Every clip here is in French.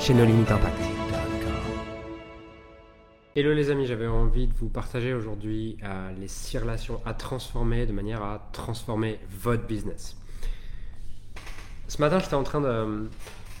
chez No Limit Impact. Hello les amis, j'avais envie de vous partager aujourd'hui euh, les six relations à transformer de manière à transformer votre business. Ce matin, j'étais en train de euh,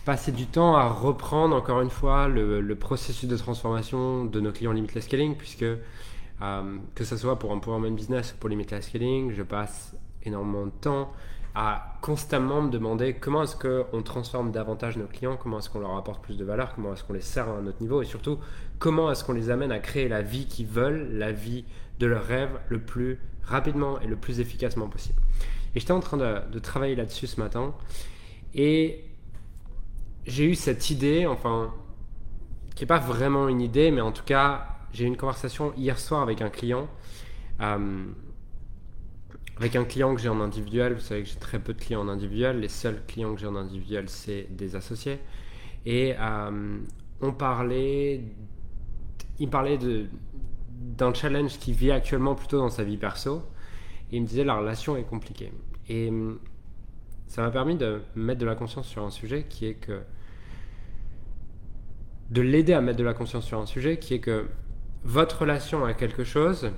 passer du temps à reprendre encore une fois le, processus de transformation de nos clients Limitless Scaling, puisque euh, que ce soit pour Empowerment Business ou pour Limitless Scaling, je passe énormément de temps à constamment me demander comment est-ce qu'on transforme davantage nos clients, comment est-ce qu'on leur apporte plus de valeur, comment est-ce qu'on les sert à un autre niveau et surtout comment est-ce qu'on les amène à créer la vie qu'ils veulent, la vie de leurs rêves le plus rapidement et le plus efficacement possible. Et j'étais en train de, travailler là-dessus ce matin et j'ai eu cette idée, enfin, qui n'est pas vraiment une idée, mais en tout cas, j'ai eu une conversation hier soir avec un client. Euh, avec un client que j'ai en individuel, vous savez que j'ai très peu de clients en individuel. Les seuls clients que j'ai en individuel, c'est des associés. Et euh, on parlait, il parlait d'un challenge qu'il vit actuellement plutôt dans sa vie perso. Et il me disait la relation est compliquée. Et ça m'a permis de mettre de la conscience sur un sujet qui est que de l'aider à mettre de la conscience sur un sujet qui est que votre relation à quelque chose,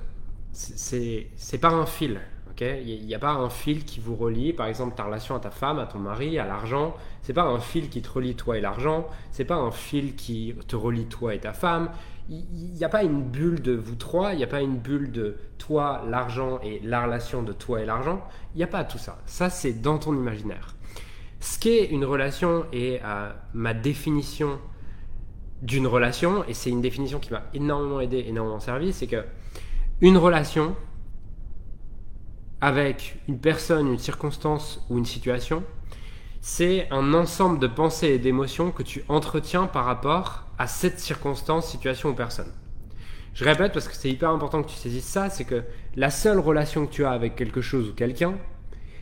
c'est pas un fil. Il n'y a, pas un fil qui vous relie, par exemple ta relation à ta femme, à ton mari, à l'argent. C'est pas un fil qui te relie toi et l'argent. C'est pas un fil qui te relie toi et ta femme. Il n'y a pas une bulle de vous trois. Il n'y a pas une bulle de toi, l'argent et la relation de toi et l'argent. Il n'y a pas tout ça. Ça c'est dans ton imaginaire. Ce qu'est une relation et euh, ma définition d'une relation, et c'est une définition qui m'a énormément aidé, énormément servi, c'est que une relation, avec une personne, une circonstance ou une situation, c'est un ensemble de pensées et d'émotions que tu entretiens par rapport à cette circonstance, situation ou personne. Je répète parce que c'est hyper important que tu saisisses ça, c'est que la seule relation que tu as avec quelque chose ou quelqu'un,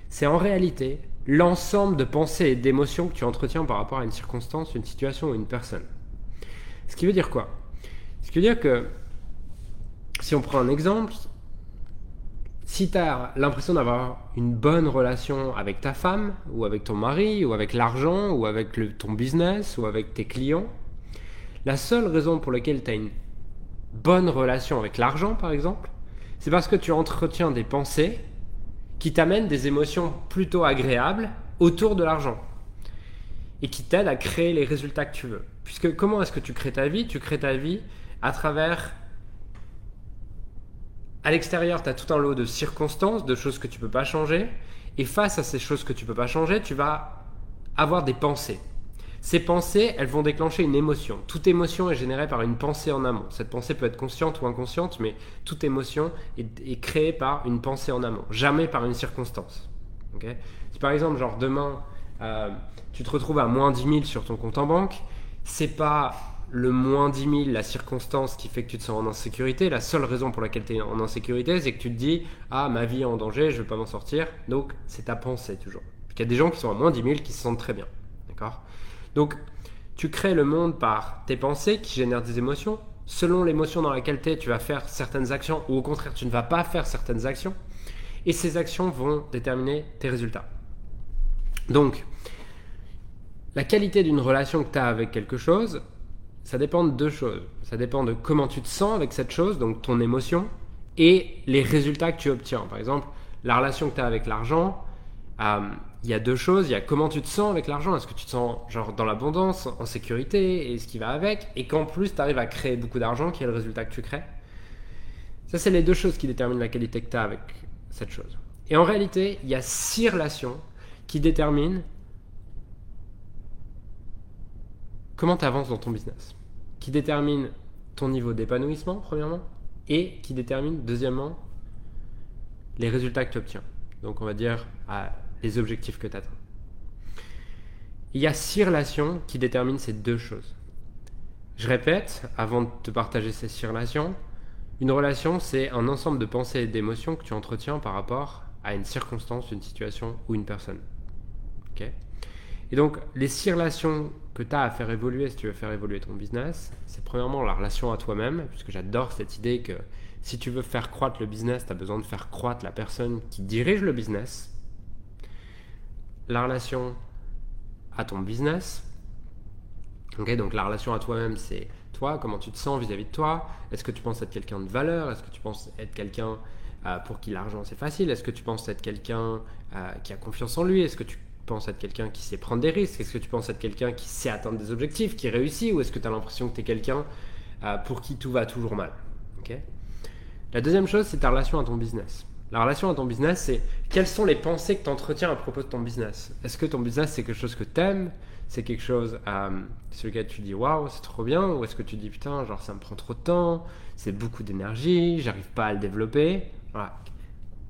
c'est en réalité l'ensemble de pensées et d'émotions que tu entretiens par rapport à une circonstance, une situation ou une personne. Ce qui veut dire quoi? Ce qui veut dire que si on prend un exemple, si tu as l'impression d'avoir une bonne relation avec ta femme, ou avec ton mari, ou avec l'argent, ou avec ton business, ou avec tes clients, la seule raison pour laquelle tu as une bonne relation avec l'argent, par exemple, c'est parce que tu entretiens des pensées qui t'amènent des émotions plutôt agréables autour de l'argent et qui t'aident à créer les résultats que tu veux. Puisque comment est-ce que tu crées ta vie? Tu crées ta vie à travers à l'extérieur, tu as tout un lot de circonstances, de choses que tu peux pas changer. Et face à ces choses que tu peux pas changer, tu vas avoir des pensées. Ces pensées, elles vont déclencher une émotion. Toute émotion est générée par une pensée en amont. Cette pensée peut être consciente ou inconsciente, mais toute émotion est, créée par une pensée en amont, jamais par une circonstance. si par exemple, genre demain, euh, tu te retrouves à moins 10 000 sur ton compte en banque, c'est pas le moins 10 000, la circonstance qui fait que tu te sens en insécurité, la seule raison pour laquelle tu es en insécurité, c'est que tu te dis Ah, ma vie est en danger, je ne vais pas m'en sortir. Donc, c'est ta pensée toujours. Il y a des gens qui sont à moins 10 000 qui se sentent très bien. D'accord? Donc, tu crées le monde par tes pensées qui génèrent des émotions. Selon l'émotion dans laquelle tu es, tu vas faire certaines actions ou au contraire, tu ne vas pas faire certaines actions. Et ces actions vont déterminer tes résultats. Donc, la qualité d'une relation que tu as avec quelque chose ça dépend de deux choses. Ça dépend de comment tu te sens avec cette chose, donc ton émotion, et les résultats que tu obtiens. Par exemple, la relation que tu as avec l'argent, euh, il y a deux choses. Il y a comment tu te sens avec l'argent. Est-ce que tu te sens genre dans l'abondance, en sécurité, et ce qui va avec, et qu'en plus tu arrives à créer beaucoup d'argent, qui est le résultat que tu crées. Ça, c'est les deux choses qui déterminent la qualité que tu as avec cette chose. Et en réalité, il y a six relations qui déterminent comment tu avances dans ton business, qui détermine ton niveau d'épanouissement, premièrement, et qui détermine, deuxièmement, les résultats que tu obtiens. Donc, on va dire les objectifs que tu atteins. Il y a six relations qui déterminent ces deux choses. Je répète, avant de te partager ces six relations, une relation, c'est un ensemble de pensées et d'émotions que tu entretiens par rapport à une circonstance, une situation ou une personne. Et donc, les six relations que tu as à faire évoluer si tu veux faire évoluer ton business, c'est premièrement la relation à toi-même, puisque j'adore cette idée que si tu veux faire croître le business, tu as besoin de faire croître la personne qui dirige le business. La relation à ton business. Ok, donc la relation à toi-même, c'est toi, comment tu te sens vis-à-vis de toi? Est-ce que tu penses être quelqu'un de valeur? Est-ce que tu penses être quelqu'un euh, pour qui l'argent c'est facile? Est-ce que tu penses être quelqu'un euh, qui a confiance en lui? Est-ce que tu penses être quelqu'un qui sait prendre des risques? Est-ce que tu penses être quelqu'un qui sait atteindre des objectifs, qui réussit Ou est-ce que tu as l'impression que tu es quelqu'un euh, pour qui tout va toujours mal? La deuxième chose, c'est ta relation à ton business. La relation à ton business, c'est quelles sont les pensées que tu entretiens à propos de ton business? Est-ce que ton business, c'est quelque chose que tu aimes C'est quelque chose euh, sur lequel tu dis waouh, c'est trop bien? Ou est-ce que tu dis putain, genre ça me prend trop de temps, c'est beaucoup d'énergie, j'arrive pas à le développer?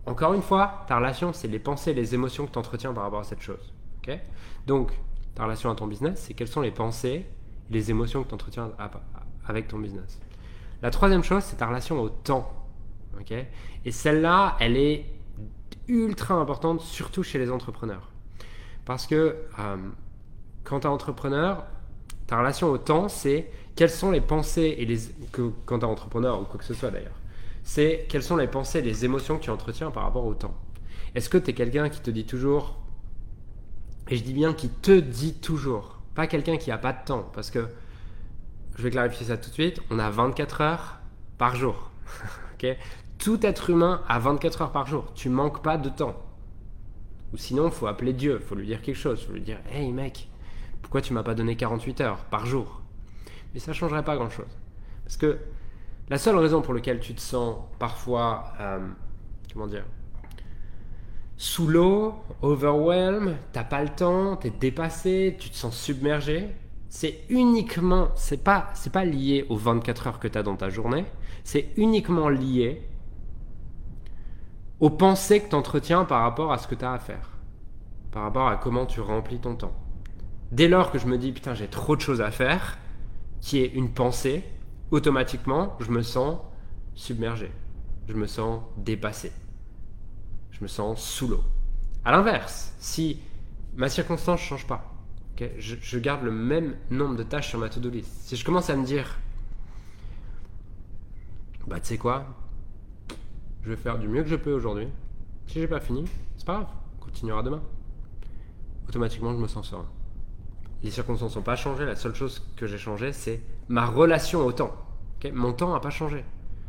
Encore une fois, ta relation, c'est les pensées, les émotions que tu entretiens par rapport à cette chose. Donc, ta relation à ton business, c'est quelles sont les pensées, les émotions que tu entretiens avec ton business. La troisième chose, c'est ta relation au temps. Et celle-là, elle est ultra importante, surtout chez les entrepreneurs. Parce que euh, quand tu es entrepreneur, ta relation au temps, c'est quelles sont les pensées et les que quand tu es entrepreneur ou quoi que ce soit d'ailleurs c'est quelles sont les pensées, les émotions que tu entretiens par rapport au temps. Est-ce que tu es quelqu'un qui te dit toujours, et je dis bien qui te dit toujours, pas quelqu'un qui n'a pas de temps, parce que je vais clarifier ça tout de suite, on a 24 heures par jour. Tout être humain a 24 heures par jour, tu manques pas de temps. Ou sinon, il faut appeler Dieu, il faut lui dire quelque chose, il faut lui dire Hey mec, pourquoi tu m'as pas donné 48 heures par jour? Mais ça changerait pas grand chose. Parce que la seule raison pour laquelle tu te sens parfois, euh, comment dire, sous l'eau, overwhelmed, t'as pas le temps, t'es dépassé, tu te sens submergé, c'est uniquement, c'est pas, c'est pas lié aux 24 heures que tu as dans ta journée, c'est uniquement lié aux pensées que tu entretiens par rapport à ce que tu as à faire, par rapport à comment tu remplis ton temps. Dès lors que je me dis putain j'ai trop de choses à faire, qui est une pensée, automatiquement, je me sens submergé. Je me sens dépassé. Je me sens sous l'eau. À l'inverse, si ma circonstance ne change pas, je, garde le même nombre de tâches sur ma to-do list. Si je commence à me dire, bah tu sais quoi, je vais faire du mieux que je peux aujourd'hui. Si j'ai pas fini, c'est pas grave, on continuera demain. Automatiquement, je me sens serein les circonstances n'ont pas changé. La seule chose que j'ai changé, c'est ma relation au temps. Mon temps n'a pas changé.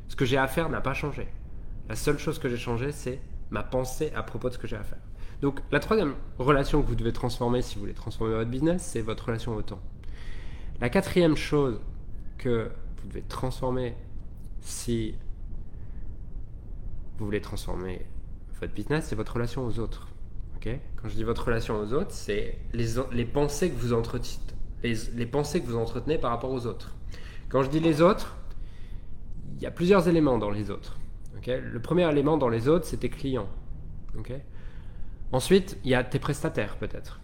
Ce que j'ai à faire n'a pas changé. La seule chose que j'ai changé, c'est ma pensée à propos de ce que j'ai à faire. Donc la troisième relation que vous devez transformer si vous voulez transformer votre business, c'est votre relation au temps. La quatrième chose que vous devez transformer si vous voulez transformer votre business, c'est votre relation aux autres. Quand je dis votre relation aux autres, c'est les, pensées que vous les, pensées que vous entretenez par rapport aux autres. Quand je dis les autres, il y a plusieurs éléments dans les autres. Le premier élément dans les autres, c'est tes clients. Ensuite, il y a tes prestataires peut-être.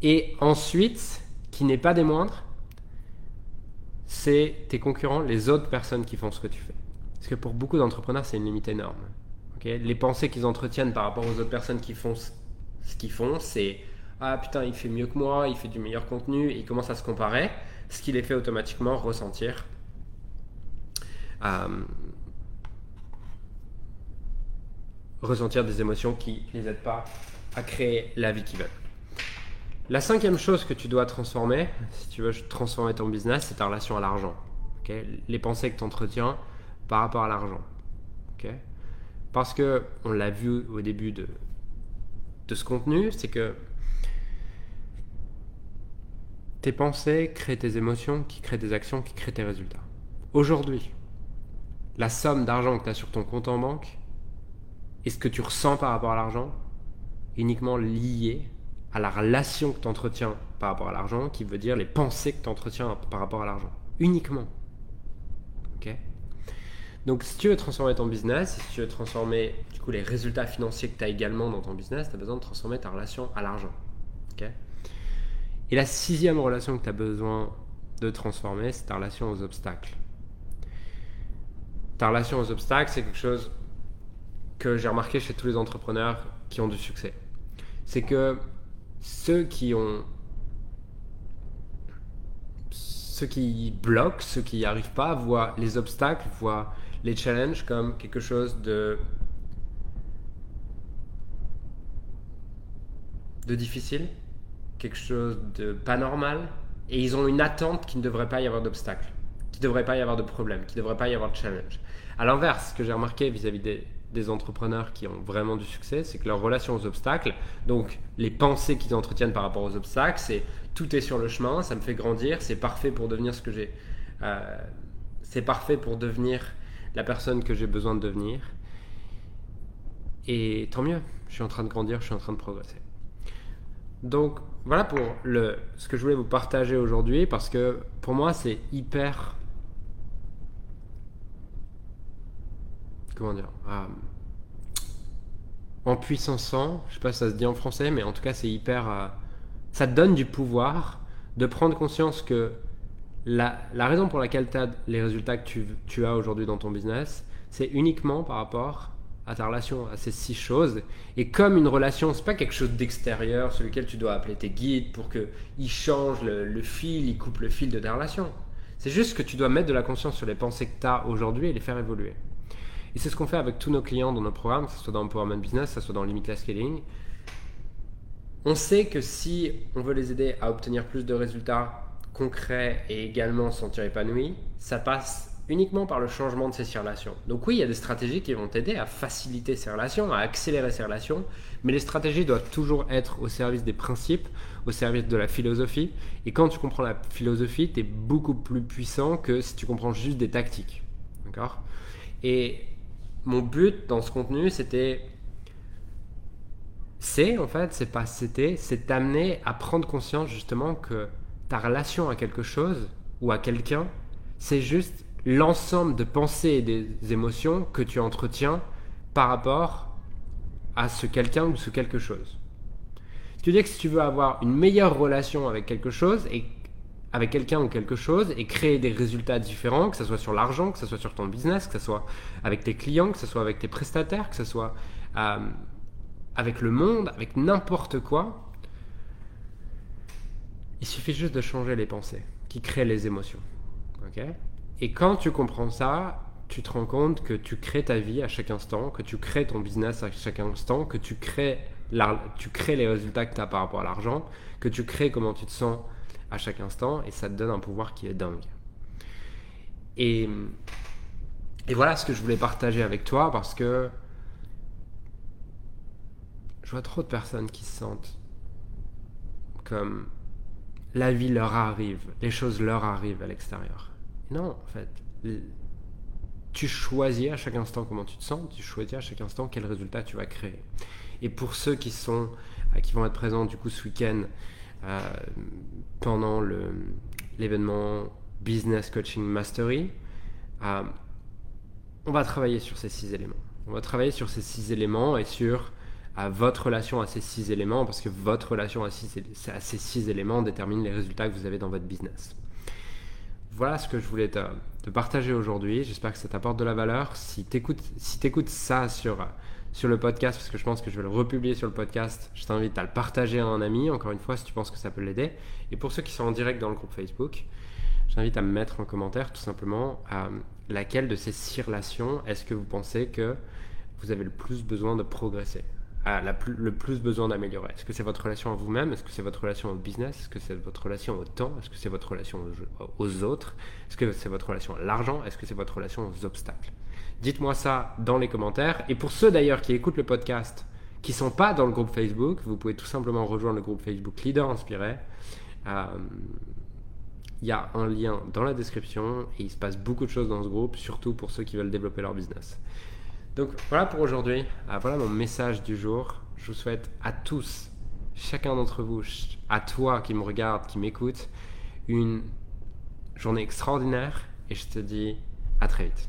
Et ensuite, qui n'est pas des moindres, c'est tes concurrents, les autres personnes qui font ce que tu fais. Parce que pour beaucoup d'entrepreneurs, c'est une limite énorme. les pensées qu'ils entretiennent par rapport aux autres personnes qui font ce qu'ils font, c'est ah putain, il fait mieux que moi, il fait du meilleur contenu, et ils commencent à se comparer, ce qui les fait automatiquement ressentir euh, ressentir des émotions qui ne les aident pas à créer la vie qu'ils veulent. La cinquième chose que tu dois transformer, si tu veux transformer ton business, c'est ta relation à l'argent. les pensées que tu entretiens par rapport à l'argent. Parce que, on l'a vu au début de, de ce contenu, c'est que tes pensées créent tes émotions, qui créent tes actions, qui créent tes résultats. Aujourd'hui, la somme d'argent que tu as sur ton compte en banque et ce que tu ressens par rapport à l'argent, uniquement lié à la relation que tu entretiens par rapport à l'argent, qui veut dire les pensées que tu entretiens par rapport à l'argent. Uniquement. Ok? Donc, si tu veux transformer ton business, si tu veux transformer les résultats financiers que tu as également dans ton business, tu as besoin de transformer ta relation à l'argent. Et la sixième relation que tu as besoin de transformer, c'est ta relation aux obstacles. Ta relation aux obstacles, c'est quelque chose que j'ai remarqué chez tous les entrepreneurs qui ont du succès. C'est que ceux qui ont ceux qui bloquent, ceux qui n'y arrivent pas, voient les obstacles, voient les challenges comme quelque chose de de difficile, quelque chose de pas normal, et ils ont une attente qu'il ne devrait pas y avoir d'obstacles, qu'il ne devrait pas y avoir de problèmes, qu'il ne devrait pas y avoir de challenge. À l'inverse, ce que j'ai remarqué vis-à-vis des, entrepreneurs qui ont vraiment du succès, c'est que leur relation aux obstacles, donc les pensées qu'ils entretiennent par rapport aux obstacles, c'est tout est sur le chemin, ça me fait grandir, c'est parfait pour devenir ce que j'ai. Euh, c'est parfait pour devenir la personne que j'ai besoin de devenir. Et tant mieux, je suis en train de grandir, je suis en train de progresser. Donc voilà pour le, ce que je voulais vous partager aujourd'hui parce que pour moi c'est hyper. Comment dire euh, En puissançant, je sais pas si ça se dit en français, mais en tout cas c'est hyper. Euh, ça te donne du pouvoir de prendre conscience que la, raison pour laquelle tu as les résultats que tu, tu as aujourd'hui dans ton business, c'est uniquement par rapport à ta relation à ces six choses. Et comme une relation, c'est pas quelque chose d'extérieur sur lequel tu dois appeler tes guides pour qu'ils changent le, le, fil, ils coupent le fil de ta relation. C'est juste que tu dois mettre de la conscience sur les pensées que tu as aujourd'hui et les faire évoluer. Et c'est ce qu'on fait avec tous nos clients dans nos programmes, que ce soit dans Empowerment Business, que ce soit dans Limitless Scaling. On sait que si on veut les aider à obtenir plus de résultats concrets et également se sentir épanouis, ça passe uniquement par le changement de ces relations. Donc oui, il y a des stratégies qui vont t'aider à faciliter ces relations, à accélérer ces relations, mais les stratégies doivent toujours être au service des principes, au service de la philosophie. Et quand tu comprends la philosophie, tu es beaucoup plus puissant que si tu comprends juste des tactiques. D'accord? Et mon but dans ce contenu, c'était c'est en fait, c'est pas c'était, c'est t'amener à prendre conscience justement que ta relation à quelque chose ou à quelqu'un, c'est juste l'ensemble de pensées et des émotions que tu entretiens par rapport à ce quelqu'un ou ce quelque chose. Tu dis que si tu veux avoir une meilleure relation avec quelque chose et avec quelqu'un ou quelque chose et créer des résultats différents, que ce soit sur l'argent, que ce soit sur ton business, que ce soit avec tes clients, que ce soit avec tes prestataires, que ce soit euh, avec le monde, avec n'importe quoi, il suffit juste de changer les pensées qui créent les émotions. et quand tu comprends ça, tu te rends compte que tu crées ta vie à chaque instant, que tu crées ton business à chaque instant, que tu crées, tu crées les résultats que tu as par rapport à l'argent, que tu crées comment tu te sens à chaque instant, et ça te donne un pouvoir qui est dingue. Et, et voilà ce que je voulais partager avec toi, parce que je vois trop de personnes qui se sentent comme la vie leur arrive, les choses leur arrivent à l'extérieur. Non, en fait. Tu choisis à chaque instant comment tu te sens, tu choisis à chaque instant quel résultat tu vas créer. Et pour ceux qui sont, qui vont être présents du coup ce week-end pendant l'événement Business Coaching Mastery, euh, on va travailler sur ces six éléments. On va travailler sur ces six éléments et sur votre relation à ces six éléments, parce que votre relation à, ces six éléments détermine les résultats que vous avez dans votre business voilà ce que je voulais te, partager aujourd'hui. J'espère que ça t'apporte de la valeur. Si tu si écoutes ça sur, sur le podcast, parce que je pense que je vais le republier sur le podcast, je t'invite à le partager à un ami, encore une fois, si tu penses que ça peut l'aider. Et pour ceux qui sont en direct dans le groupe Facebook, je t'invite à me mettre en commentaire tout simplement à laquelle de ces six relations est-ce que vous pensez que vous avez le plus besoin de progresser le plus besoin d'améliorer? Est-ce que c'est votre relation à vous-même? Est-ce que c'est votre relation au business? Est-ce que c'est votre relation au temps? Est-ce que c'est votre relation aux, autres? Est-ce que c'est votre relation à l'argent? Est-ce que c'est votre relation aux obstacles? Dites-moi ça dans les commentaires. Et pour ceux d'ailleurs qui écoutent le podcast, qui sont pas dans le groupe Facebook, vous pouvez tout simplement rejoindre le groupe Facebook Leader Inspiré. Euh, il y a un lien dans la description et il se passe beaucoup de choses dans ce groupe, surtout pour ceux qui veulent développer leur business. Donc voilà pour aujourd'hui. Ah, voilà mon message du jour. Je vous souhaite à tous, chacun d'entre vous, à toi qui me regarde, qui m'écoute, une journée extraordinaire et je te dis à très vite.